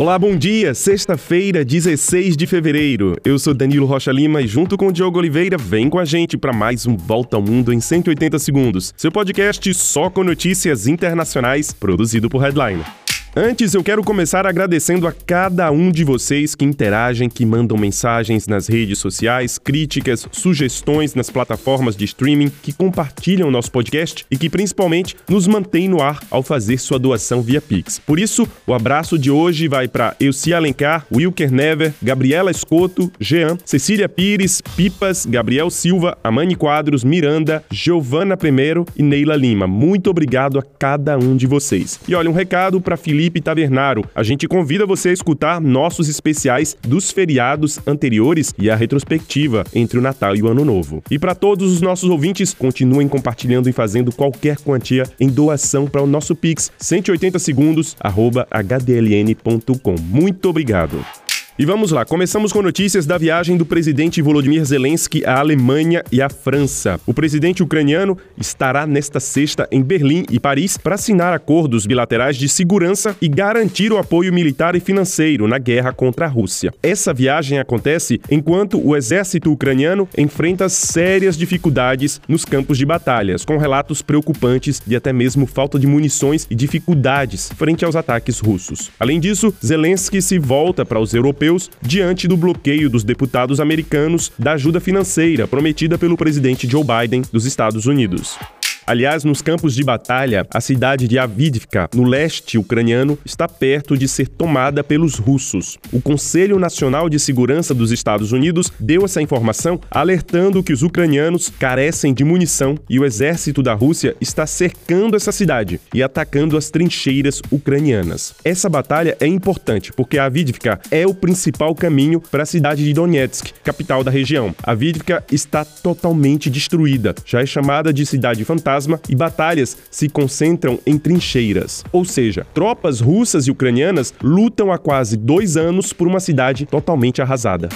Olá, bom dia. Sexta-feira, 16 de fevereiro. Eu sou Danilo Rocha Lima e junto com o Diogo Oliveira, vem com a gente para mais um Volta ao Mundo em 180 segundos. Seu podcast só com notícias internacionais, produzido por Headline. Antes, eu quero começar agradecendo a cada um de vocês que interagem, que mandam mensagens nas redes sociais, críticas, sugestões nas plataformas de streaming, que compartilham nosso podcast e que principalmente nos mantém no ar ao fazer sua doação via Pix. Por isso, o abraço de hoje vai para Elci Alencar, Wilker Never, Gabriela Escoto, Jean, Cecília Pires, Pipas, Gabriel Silva, Amani Quadros, Miranda, Giovana Primeiro e Neila Lima. Muito obrigado a cada um de vocês. E olha, um recado para Felipe Felipe Tavernaro. A gente convida você a escutar nossos especiais dos feriados anteriores e a retrospectiva entre o Natal e o Ano Novo. E para todos os nossos ouvintes, continuem compartilhando e fazendo qualquer quantia em doação para o nosso Pix 180 segundos hdln.com. Muito obrigado. E vamos lá, começamos com notícias da viagem do presidente Volodymyr Zelensky à Alemanha e à França. O presidente ucraniano estará nesta sexta em Berlim e Paris para assinar acordos bilaterais de segurança e garantir o apoio militar e financeiro na guerra contra a Rússia. Essa viagem acontece enquanto o exército ucraniano enfrenta sérias dificuldades nos campos de batalhas, com relatos preocupantes de até mesmo falta de munições e dificuldades frente aos ataques russos. Além disso, Zelensky se volta para os europeus europeus diante do bloqueio dos deputados americanos da ajuda financeira prometida pelo presidente Joe Biden dos Estados Unidos. Aliás, nos campos de batalha, a cidade de Avdivka, no leste ucraniano, está perto de ser tomada pelos russos. O Conselho Nacional de Segurança dos Estados Unidos deu essa informação, alertando que os ucranianos carecem de munição e o exército da Rússia está cercando essa cidade e atacando as trincheiras ucranianas. Essa batalha é importante porque Avdivka é o principal caminho para a cidade de Donetsk, capital da região. Avdivka está totalmente destruída, já é chamada de cidade fantasma fantasma e batalhas se concentram em trincheiras. Ou seja, tropas russas e ucranianas lutam há quase dois anos por uma cidade totalmente arrasada.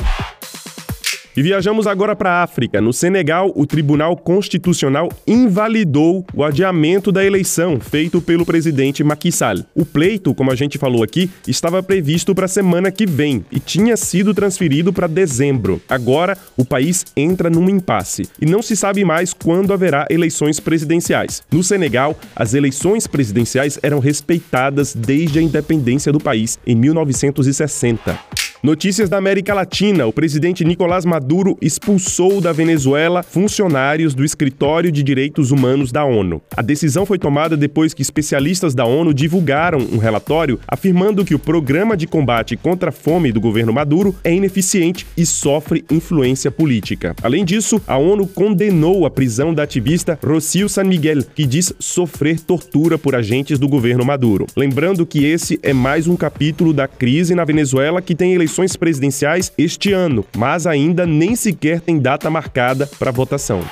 E viajamos agora para a África. No Senegal, o Tribunal Constitucional invalidou o adiamento da eleição feito pelo presidente Macky Sall. O pleito, como a gente falou aqui, estava previsto para a semana que vem e tinha sido transferido para dezembro. Agora, o país entra num impasse e não se sabe mais quando haverá eleições presidenciais. No Senegal, as eleições presidenciais eram respeitadas desde a independência do país em 1960. Notícias da América Latina. O presidente Nicolás Maduro expulsou da Venezuela funcionários do Escritório de Direitos Humanos da ONU. A decisão foi tomada depois que especialistas da ONU divulgaram um relatório afirmando que o programa de combate contra a fome do governo Maduro é ineficiente e sofre influência política. Além disso, a ONU condenou a prisão da ativista Rocio San Miguel, que diz sofrer tortura por agentes do governo Maduro. Lembrando que esse é mais um capítulo da crise na Venezuela que tem eleições eleições presidenciais este ano, mas ainda nem sequer tem data marcada para votação.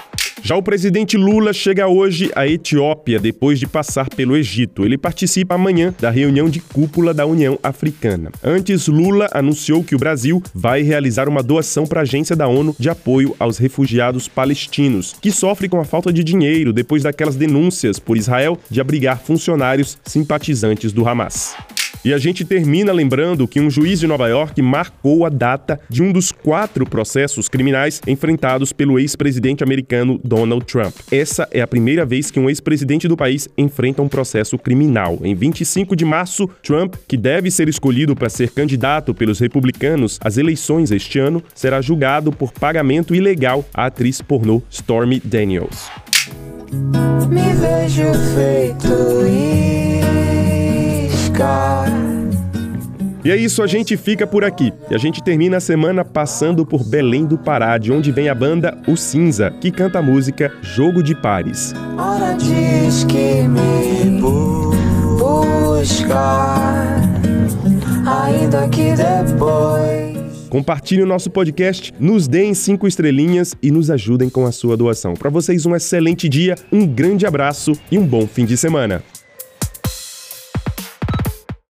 Já o presidente Lula chega hoje à Etiópia depois de passar pelo Egito. Ele participa amanhã da reunião de cúpula da União Africana. Antes, Lula anunciou que o Brasil vai realizar uma doação para a agência da ONU de apoio aos refugiados palestinos, que sofrem com a falta de dinheiro depois daquelas denúncias por Israel de abrigar funcionários simpatizantes do Hamas. E a gente termina lembrando que um juiz de Nova York marcou a data de um dos quatro processos criminais enfrentados pelo ex-presidente americano Donald Trump. Essa é a primeira vez que um ex-presidente do país enfrenta um processo criminal. Em 25 de março, Trump, que deve ser escolhido para ser candidato pelos republicanos às eleições este ano, será julgado por pagamento ilegal à atriz pornô Stormy Daniels. Me vejo feito e é isso, a gente fica por aqui. E a gente termina a semana passando por Belém do Pará, de onde vem a banda O Cinza, que canta a música Jogo de Pares. Ora diz que me buscar, ainda que depois. Compartilhe o nosso podcast, nos deem cinco estrelinhas e nos ajudem com a sua doação. Para vocês, um excelente dia, um grande abraço e um bom fim de semana.